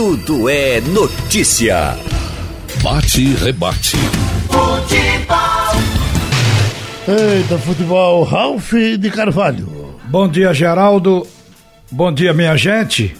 tudo é notícia. Bate e rebate. Futebol. Eita, futebol, Ralf de Carvalho. Bom dia, Geraldo. Bom dia, minha gente.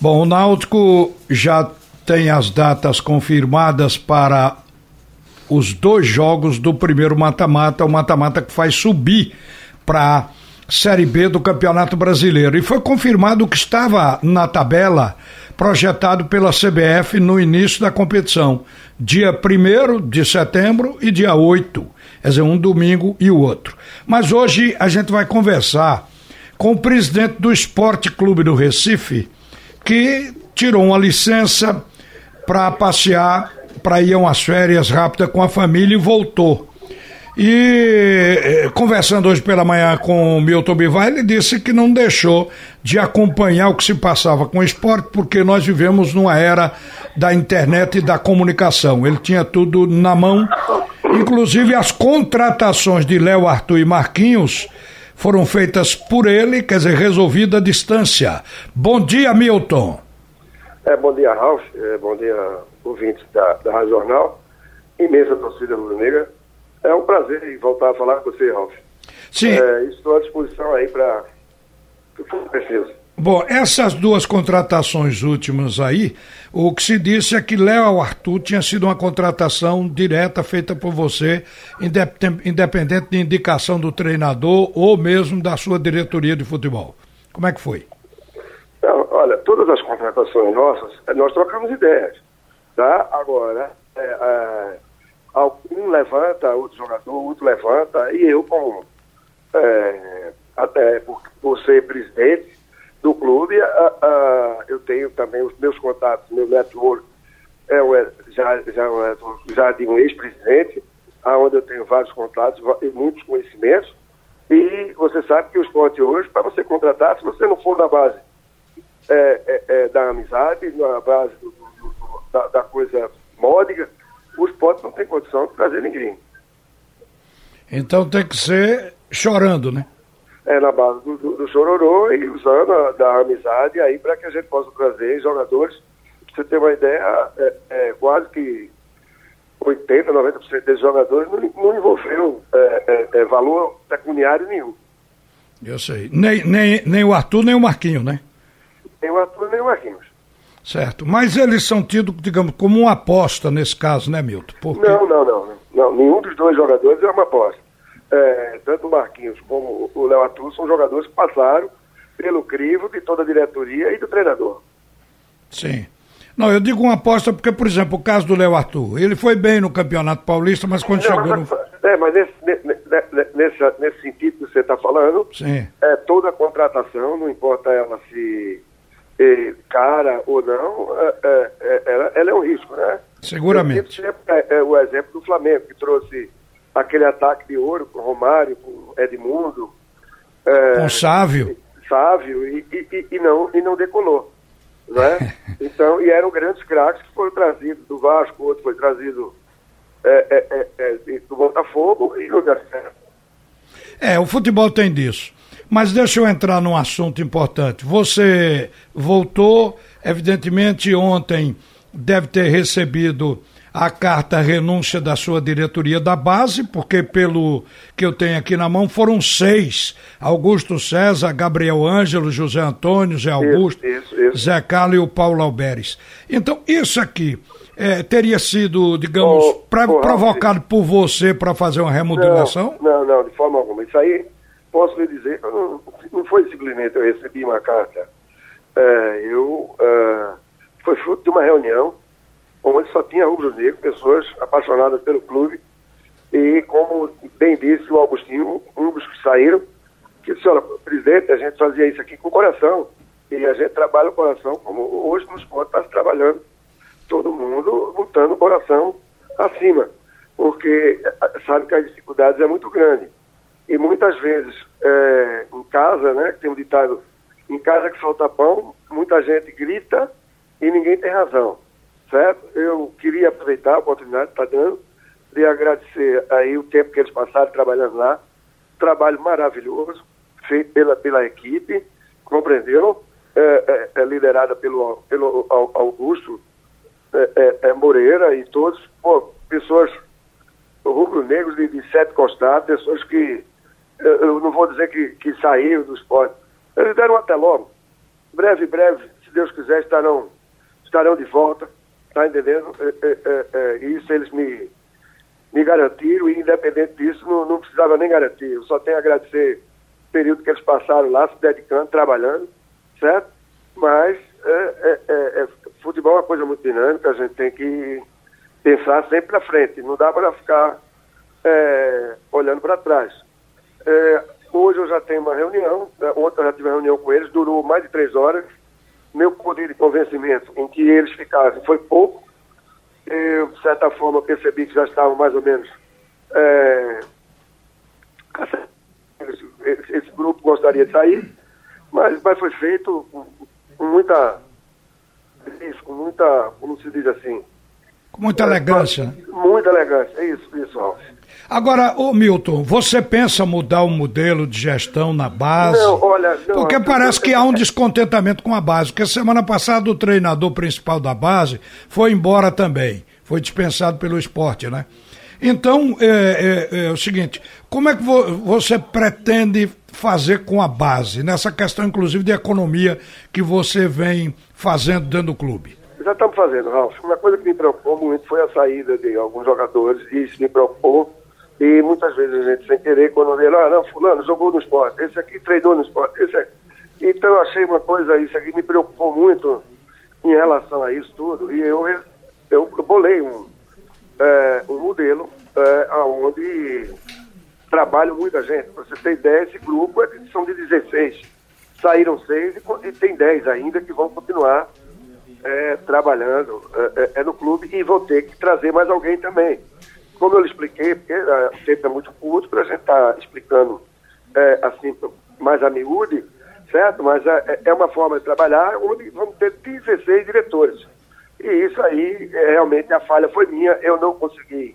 Bom, o Náutico já tem as datas confirmadas para os dois jogos do primeiro mata-mata, o mata-mata que faz subir para Série B do Campeonato Brasileiro. E foi confirmado que estava na tabela projetado pela CBF no início da competição, dia 1 de setembro e dia 8, quer dizer, um domingo e o outro. Mas hoje a gente vai conversar com o presidente do Esporte Clube do Recife, que tirou uma licença para passear, para ir umas férias rápidas com a família e voltou. E eh, conversando hoje pela manhã com o Milton Bivar, ele disse que não deixou de acompanhar o que se passava com o esporte, porque nós vivemos numa era da internet e da comunicação. Ele tinha tudo na mão, inclusive as contratações de Léo Arthur e Marquinhos foram feitas por ele, quer dizer, resolvida à distância. Bom dia, Milton. É, bom dia, Ralf. É, bom dia, ouvintes da, da Rádio Jornal. Imensa torcida rubro-negra. É um prazer voltar a falar com você, Ralf. Sim. É, estou à disposição aí para o que preciso. Bom, essas duas contratações últimas aí, o que se disse é que Léo Arthur tinha sido uma contratação direta feita por você, independente de indicação do treinador ou mesmo da sua diretoria de futebol. Como é que foi? Não, olha, todas as contratações nossas, nós trocamos ideias, tá? Agora, é, é, um levanta, outro jogador, outro levanta, e eu, como é, até por, por, ser presidente do clube, a, a, eu tenho também os meus contatos, meu network é já, já, já de um ex-presidente, onde eu tenho vários contatos e muitos conhecimentos, e você sabe que o esporte hoje, para você contratar, se você não for na base é, é, é, da amizade, na base do, do, do, da, da coisa módica, o esporte não tem condição de trazer ninguém. Então tem que ser chorando, né? É, na base do, do, do chororô e usando a, da amizade aí para que a gente possa trazer jogadores. Pra você ter uma ideia, é, é, quase que 80%, 90% desses jogadores não, não envolveram é, é, é, valor pecuniário nenhum. Eu sei. Nem, nem, nem o Arthur, nem o Marquinho, né? Nem o Arthur, nem o Marquinhos. Certo. Mas eles são tidos, digamos, como uma aposta nesse caso, né, Milton? Porque... Não, não, não, não. Nenhum dos dois jogadores é uma aposta. É, tanto o Marquinhos como o Léo Arthur são jogadores que passaram pelo crivo de toda a diretoria e do treinador. Sim. Não, eu digo uma aposta porque, por exemplo, o caso do Léo Arthur, ele foi bem no Campeonato Paulista, mas quando não, chegou mas, no... É, mas nesse, nesse, nesse sentido que você está falando, Sim. é toda contratação, não importa ela se cara ou não, é, é, é, ela, ela, é um risco, né? Seguramente. É, o exemplo do Flamengo, que trouxe aquele ataque de ouro com Romário, com Edmundo. com Sávio. Sávio, e, e, e, não, e não decolou. Né? então, e eram grandes craques que foram trazidos do Vasco, outro foi trazido do Botafogo e deu certo. É, o futebol tem disso. Mas deixa eu entrar num assunto importante. Você voltou, evidentemente, ontem deve ter recebido a carta renúncia da sua diretoria da base, porque pelo que eu tenho aqui na mão foram seis: Augusto César, Gabriel Ângelo, José Antônio, Zé Augusto, isso, isso, isso. Zé Carlos e o Paulo Alberes. Então, isso aqui é, teria sido, digamos, oh, oh, provocado por você para fazer uma remodelação? Não, não, não, de forma alguma. Isso aí posso lhe dizer, não, não foi simplesmente eu recebi uma carta. É, eu é, foi fruto de uma reunião onde só tinha rubro-negro, pessoas apaixonadas pelo clube. E como bem disse o Augustinho, um dos que saíram, que disse, olha, presidente, a gente fazia isso aqui com o coração. E a gente trabalha o coração como hoje no esporte está se trabalhando. Todo mundo botando o coração acima. Porque sabe que as dificuldades é muito grande. E muitas vezes, é, em casa, né, tem um ditado, em casa que falta pão, muita gente grita e ninguém tem razão, certo? Eu queria aproveitar a oportunidade que está dando de agradecer aí o tempo que eles passaram trabalhando lá, trabalho maravilhoso, feito pela, pela equipe, compreendeu? é, é, é liderada pelo, pelo Augusto é, é, Moreira e todos, pô, pessoas rubro-negros de, de sete costados, pessoas que, eu não vou dizer que, que saíram do esporte, eles deram até logo. Breve, breve, se Deus quiser, estarão, estarão de volta, tá entendendo? isso eles me, me garantiram e independente disso, não, não precisava nem garantir. Eu só tenho a agradecer o período que eles passaram lá, se dedicando, trabalhando, certo? Mas é, é, é, é, futebol é uma coisa muito dinâmica, a gente tem que pensar sempre na frente, não dá para ficar é, olhando para trás. É, hoje eu já tenho uma reunião, né, ontem eu já tive uma reunião com eles, durou mais de três horas. Meu poder de convencimento em que eles ficassem foi pouco. Eu, de certa forma, percebi que já estavam mais ou menos. É, esse, esse grupo gostaria de sair, mas, mas foi feito com muita, com muita, como se diz assim? Com muita elegância. Muita elegância, é isso, Ralf. Agora, ô Milton, você pensa mudar o modelo de gestão na base? Não, olha... Não, porque parece que há um descontentamento com a base, porque semana passada o treinador principal da base foi embora também, foi dispensado pelo esporte, né? Então, é, é, é, o seguinte, como é que vo você pretende fazer com a base, nessa questão, inclusive, de economia que você vem fazendo dentro do clube? Já estamos fazendo, Ralf. Uma coisa que me preocupou muito foi a saída de alguns jogadores, e isso me preocupou. E muitas vezes a gente, sem querer, quando vê ah, não, fulano jogou no esporte, esse aqui treinou no esporte, esse aqui. Então eu achei uma coisa, isso aqui me preocupou muito em relação a isso tudo. E eu, eu bolei um, é, um modelo é, onde trabalha muita gente. Para você ter ideia, esse grupo é são de 16. Saíram seis e, e, tem 10 ainda que vão continuar é, trabalhando é, é, é, no clube e vão ter que trazer mais alguém também. Como eu lhe expliquei, porque é, o tempo é muito curto para a gente estar tá explicando é, assim mais a miúde, certo? Mas é, é uma forma de trabalhar onde vamos ter 16 diretores. E isso aí, realmente, a falha foi minha. Eu não consegui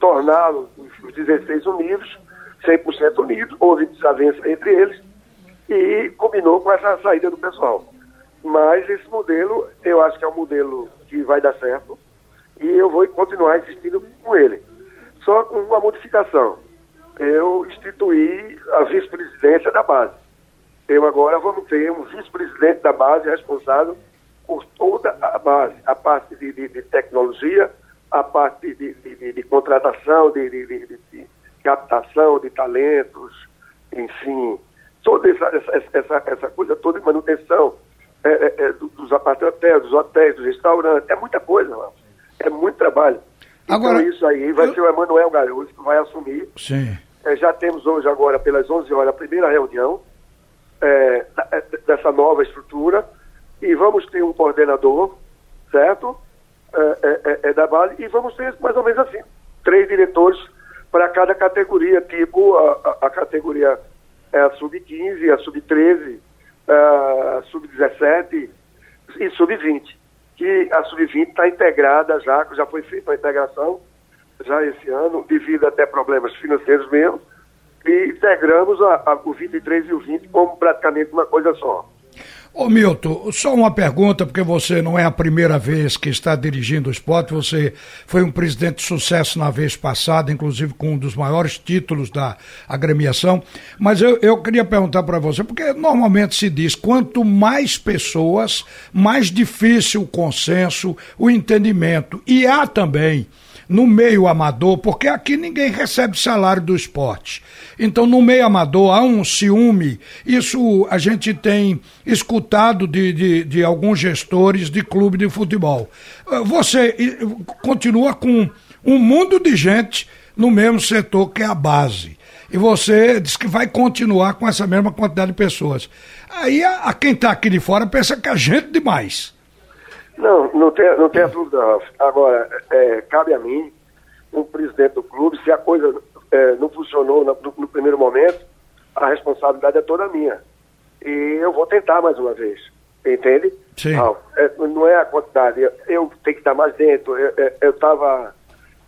torná-los, os 16 unidos, 100% unidos, houve desavença entre eles e combinou com essa saída do pessoal. Mas esse modelo, eu acho que é um modelo que vai dar certo e eu vou continuar insistindo com ele. Só com uma modificação. Eu instituí a vice-presidência da base. Eu agora vamos ter um vice-presidente da base responsável por toda a base, a parte de, de, de tecnologia, a parte de, de, contratação, de, captação de talentos, enfim, toda essa, essa, essa coisa toda de manutenção é, é, é dos apartamentos, dos hotéis, dos restaurantes, é muita coisa, lá. é muito trabalho. Então, agora, isso aí vai eu... ser o Emanuel Garoto que vai assumir. Sim. É, já temos hoje agora, pelas 11 horas, a primeira reunião é, é, dessa nova estrutura e vamos ter um coordenador, certo? É, é, da base, e vamos ter mais ou menos assim, três diretores para cada categoria, tipo a, a, a categoria é a sub-15, a sub-13, a sub-17 e sub-20. Que a sub-20 está integrada já, já foi feita a integração já esse ano, devido até problemas financeiros mesmo, e integramos a, a, o 23 e o 20 como praticamente uma coisa só. Ô Milton, só uma pergunta, porque você não é a primeira vez que está dirigindo o esporte, você foi um presidente de sucesso na vez passada, inclusive com um dos maiores títulos da agremiação, mas eu, eu queria perguntar para você, porque normalmente se diz, quanto mais pessoas, mais difícil o consenso, o entendimento, e há também no meio amador, porque aqui ninguém recebe salário do esporte. Então, no meio amador, há um ciúme. Isso a gente tem escutado de, de, de alguns gestores de clube de futebol. Ah, você continua com um mundo de gente no mesmo setor que é a base. E você diz que vai continuar com essa mesma quantidade de pessoas. Aí a, a quem está aqui de fora pensa que é gente demais. Não, não tem, não tem dúvida, Ralf. Agora, é, cabe a mim, um presidente do clube, se a coisa é, não funcionou no, no, primeiro momento, a responsabilidade é toda minha. E eu vou tentar mais uma vez. Entende? Sim. Não, é, não é a quantidade. Eu, eu, tenho que estar mais dentro. Eu estava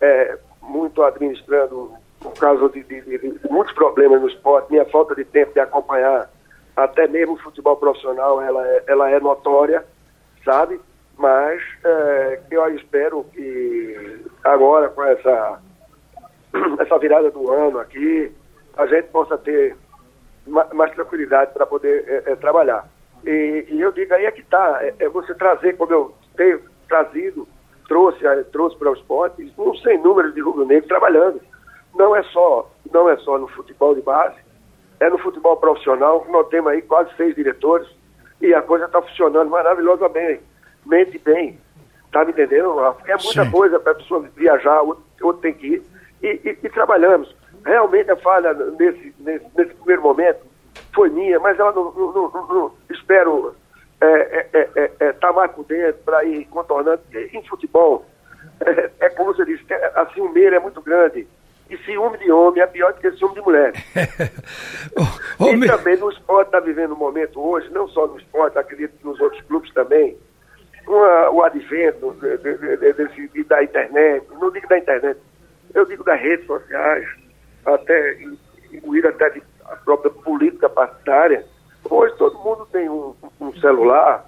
é, muito administrando por causa de, de, de, de, muitos problemas no esporte, minha falta de tempo de acompanhar até mesmo o futebol profissional, ela é, ela é notória, sabe? Mas é, eu espero que agora, com essa, essa virada do ano aqui, a gente possa ter ma- mais tranquilidade para poder é, é, trabalhar. E, e eu digo aí é que está, é, é você trazer, como eu tenho trazido, trouxe, eh, trouxe para o esporte, um sem número de rubro-negro trabalhando. Não é só, não é só no futebol de base, é no futebol profissional, nós temos aí quase seis diretores e a coisa está funcionando maravilhosamente, mente bem. Tá me entendendo? É muita Sim. coisa para a pessoa viajar, outro, outro tem que ir. E, e- e trabalhamos. Realmente a falha nesse, nesse, nesse primeiro momento foi minha, mas ela não, não- não- não- espero estar tá mais por dentro para ir contornando. Em futebol, é, é como você disse, é, a ciumeira é muito grande. E ciúme de homem é pior do que ciúme de mulher. E também no esporte está vivendo um momento hoje, não só no esporte, acredito que nos outros clubes também, com a- o advento de- de- de- e da internet, não digo da internet, eu digo das redes sociais, até incluir até a própria política partidária. Hoje todo mundo tem um, um celular,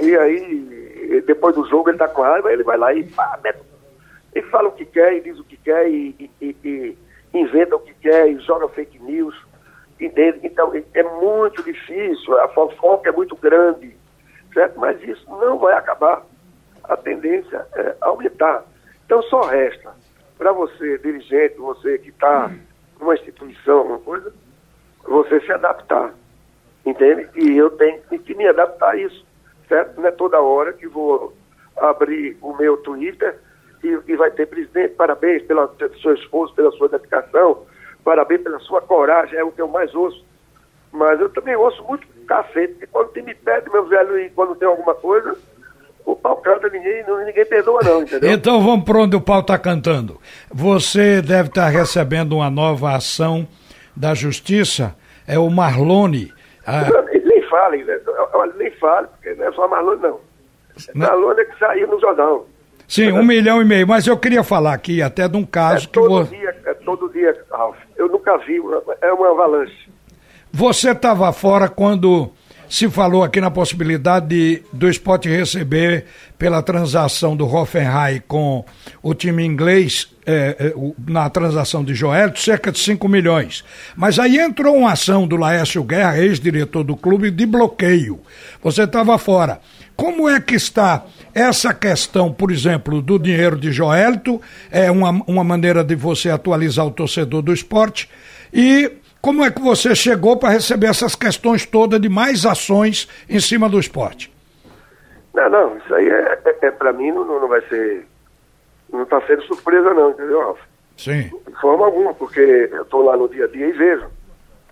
e aí depois do jogo ele está com raiva, ele vai lá e pá, ele fala o que quer e diz o que quer e, e- e- e inventa o que quer e joga fake news. Entende? Então, é muito difícil, a fofoca é muito grande, certo? Mas isso não vai acabar. A tendência é aumentar. Então, só resta para você, dirigente, você que está numa instituição, uma coisa, você se adaptar. Entende? E eu tenho que me adaptar a isso, certo? Não é toda hora que vou abrir o meu Twitter e, e vai ter presidente, parabéns pelo seu esforço, pela sua dedicação, parabéns pela sua coragem, é o que eu mais ouço. Mas eu também ouço muito cacete, porque quando tem me pede, meu velho, e quando tem alguma coisa, o pau canta, ninguém, ninguém perdoa não, entendeu? Então vamos para onde o pau está cantando. Você deve estar recebendo uma nova ação da justiça. É o Marlone. ah, nem fale, né? Nem fale, porque não é só Marlone, não. Não. Marlone é que saiu no jornal. sim, um milhão e meio. Mas eu queria falar aqui até de um É caso que todo vo- dia, é todo dia, Ralf. Eu nunca vi, é uma avalanche. Você estava fora quando se falou aqui na possibilidade de, do esporte receber pela transação do Hoffenheim com o time inglês, eh, o- na transação de Joel, cerca de 5 milhões. Mas aí entrou uma ação do Laércio Guerra, ex-diretor do clube, de bloqueio. Você estava fora. Como é que está essa questão, por exemplo, do dinheiro de Joelito? É uma, uma maneira de você atualizar o torcedor do esporte. E como é que você chegou para receber essas questões todas de mais ações em cima do esporte? Não, não, isso aí é, é, é para mim não, não vai ser. Não está sendo surpresa, não, entendeu, Ralf? Sim. De forma alguma, porque eu estou lá no dia a dia e vejo.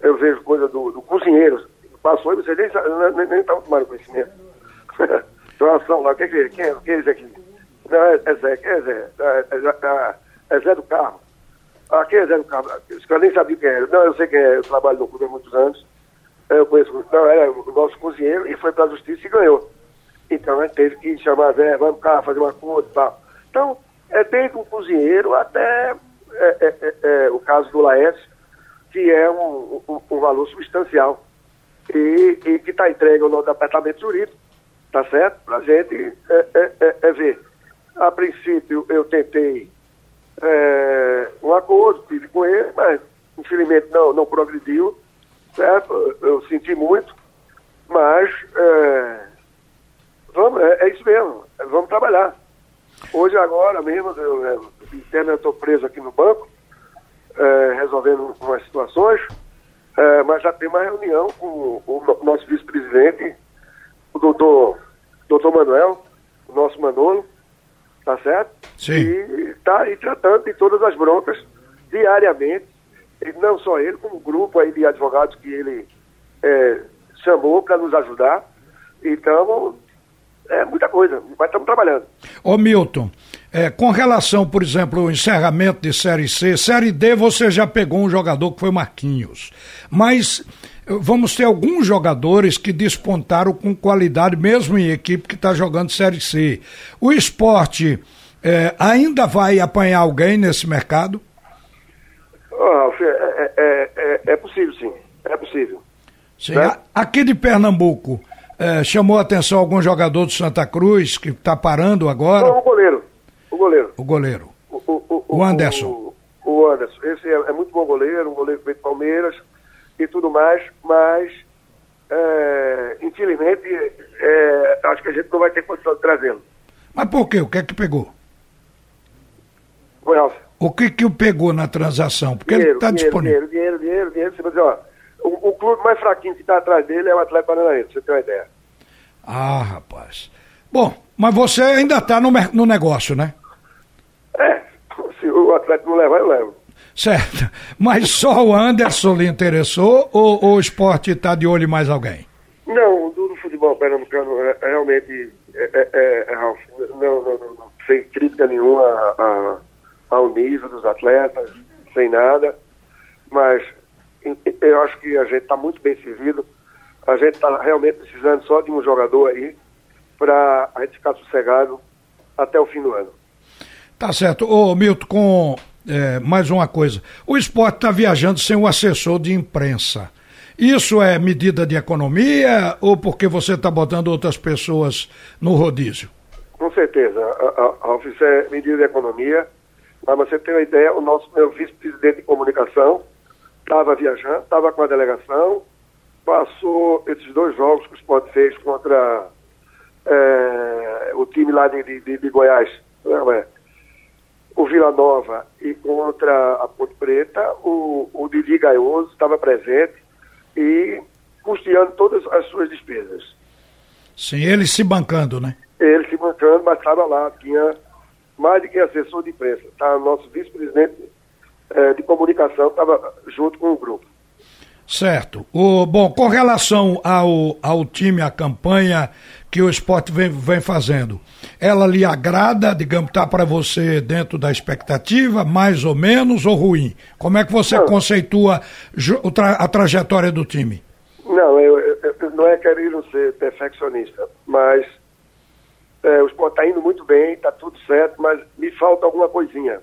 Eu vejo coisa do, do cozinheiro. Passou e você nem sa- nem- nem estava tomando conhecimento. Situação lá, o que que é? Quem é, quem é esse aqui? Não, é, é Zé, quem é Zé? É, é, é, é Zé do Carro. Ah, quem é Zé do? Eu nem sabia quem era. Não, eu sei quem é, eu trabalho no clube há muitos anos. Eu conheço, não, era o nosso cozinheiro e foi para a justiça e ganhou. Então a gente teve que chamar Zé, vamos cá, fazer uma conta e tal. Então, é desde um cozinheiro até é, é, é, é, o caso do Laércio, que é um, um, um valor substancial e, e que está entregue ao nosso departamento jurídico, tá certo? Para a gente é, é ver. A princípio eu tentei é, um acordo, tive com ele, mas infelizmente não, não progrediu, certo? Eu, senti muito, mas é, vamos, é, é isso mesmo, vamos trabalhar. Hoje, agora mesmo, eu, é, estou preso aqui no banco, é, resolvendo umas situações, é, mas já tem uma reunião com o, o nosso vice-presidente, o doutor, doutor Manuel, o nosso Manolo, tá certo? Sim. E está aí tratando de todas as broncas diariamente, e não só ele, como o grupo aí de advogados que ele é, chamou para nos ajudar. Então, é muita coisa, mas estamos trabalhando. Ô Milton, é, com relação, por exemplo, ao encerramento de Série C, Série D você já pegou um jogador que foi Marquinhos. Mas eh, vamos ter alguns jogadores que despontaram com qualidade, mesmo em equipe que está jogando Série C. O esporte eh, ainda vai apanhar alguém nesse mercado? Ralf, é, é, é, é- é possível sim, é possível. Sim, né? Aqui de Pernambuco, é, chamou a atenção algum jogador do Santa Cruz que está parando agora? Não, o goleiro. Goleiro. O goleiro. O, o, o, o Anderson. O, Anderson. Esse é, é, muito bom goleiro, um goleiro que veio de Palmeiras e tudo mais, mas é, infelizmente é, acho que a gente não vai ter condição de trazê-lo. Mas por quê? O que é que pegou? Foi, O que que o pegou na transação? Porque dinheiro, ele está disponível. Dinheiro, dinheiro, dinheiro, dinheiro. Você vai dizer, ó, o, o clube mais fraquinho que está atrás dele é o Atlético Paranaense, você ter uma ideia. Ah, rapaz. Bom, mas você ainda está no, no negócio, né? É, se o Atlético não levar, eu levo. Certo. Mas só o Anderson lhe interessou ou, ou o esporte está de olho em mais alguém? Não, do, do futebol pernambucano é, é realmente é, é, é, é Ralf, não, não, não, não, sem crítica nenhuma a, a, ao nível dos atletas, sem nada, mas eu acho que a gente está muito bem servido. A gente está realmente precisando só de um jogador aí para a gente ficar sossegado até o fim do ano. Tá certo. Ô Milton, com é, mais uma coisa. O esporte está viajando sem o assessor de imprensa. Isso é medida de economia ou porque você está botando outras pessoas no rodízio? Com certeza. A, a, a isso é medida de economia. Mas você tem uma ideia, o nosso meu vice-presidente de comunicação estava viajando, estava com a delegação, passou esses dois jogos que o Sport fez contra é, o time lá de, de, de Goiás, é? O Vila Nova e contra a Ponte Preta, o, o Didi Gaioso estava presente e custeando todas as suas despesas. Sim, ele se bancando, né? Ele se bancando, mas estava lá, tinha mais de que assessor de imprensa. Tá, nosso vice-presidente é, de comunicação estava junto com o grupo. Certo. O, bom, com relação ao, ao time, à campanha que o esporte vem, vem fazendo, ela lhe agrada, digamos, está para você dentro da expectativa, mais ou menos, ou ruim? Como é que você não. conceitua a trajetória do time? Não, eu, eu, não é querer ser perfeccionista, mas é, o esporte está indo muito bem, está tudo certo, mas me falta alguma coisinha.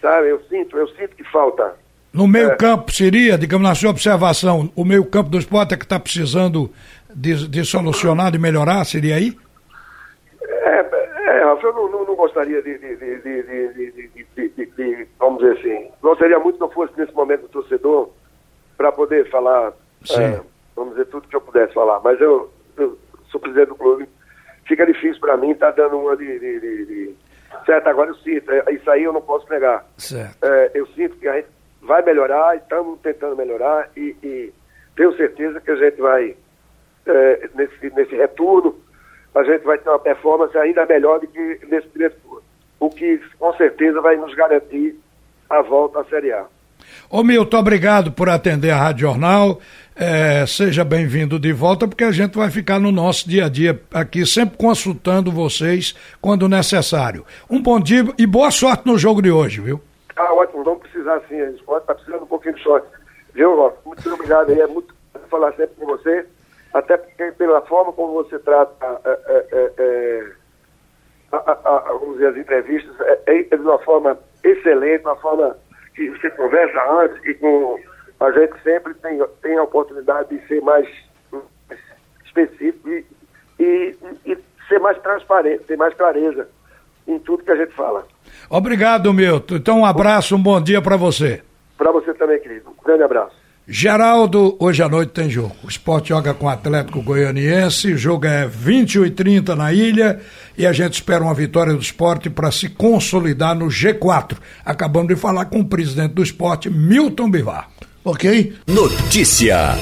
Sabe, eu sinto, eu sinto que falta. No meio é. campo seria, digamos, na sua observação, o meio campo do esporte é que está precisando de, de, solucionar, de melhorar, seria aí? É, é eu não, não, não gostaria de, de, de, vamos dizer assim, gostaria muito que não fosse nesse momento o torcedor para poder falar, é, vamos dizer, tudo que eu pudesse falar, mas eu, eu sou presidente do clube, fica difícil para mim, tá dando uma de, de Certo, agora eu sinto, é, isso aí eu não posso negar. É, eu sinto que a gente vai melhorar, estamos tentando melhorar e, e, tenho certeza que a gente vai, é, nesse, nesse retorno, a gente vai ter uma performance ainda melhor do que nesse primeiro turno. O que com certeza vai nos garantir a volta à Série A. Ô Milton, obrigado por atender a Rádio Jornal. É, seja bem-vindo de volta, porque a gente vai ficar no nosso dia a dia aqui, sempre consultando vocês quando necessário. Um bom dia e boa sorte no jogo de hoje, viu? Ah, ótimo, vamos precisar sim, a gente pode estar tá precisando um pouquinho de sorte. Viu, Muito obrigado aí, é muito falar sempre com você, até porque pela forma como você trata é, é, é, é a, a, a, vamos dizer, as entrevistas, é, é, de uma forma excelente, uma forma que você conversa antes e com a gente sempre tem, tem a oportunidade de ser mais específico e, e, e ser mais transparente, ter mais clareza em tudo que a gente fala. Obrigado, Milton. Então, um abraço, um bom dia para você. Para você também, querido. Um grande abraço. Geraldo, hoje à noite tem jogo. O esporte joga com o Atlético Goianiense, o jogo é 21 e 30 na ilha e a gente espera uma vitória do esporte para se consolidar no G4. Acabamos de falar com o presidente do esporte, Milton Bivar. Ok? Notícia.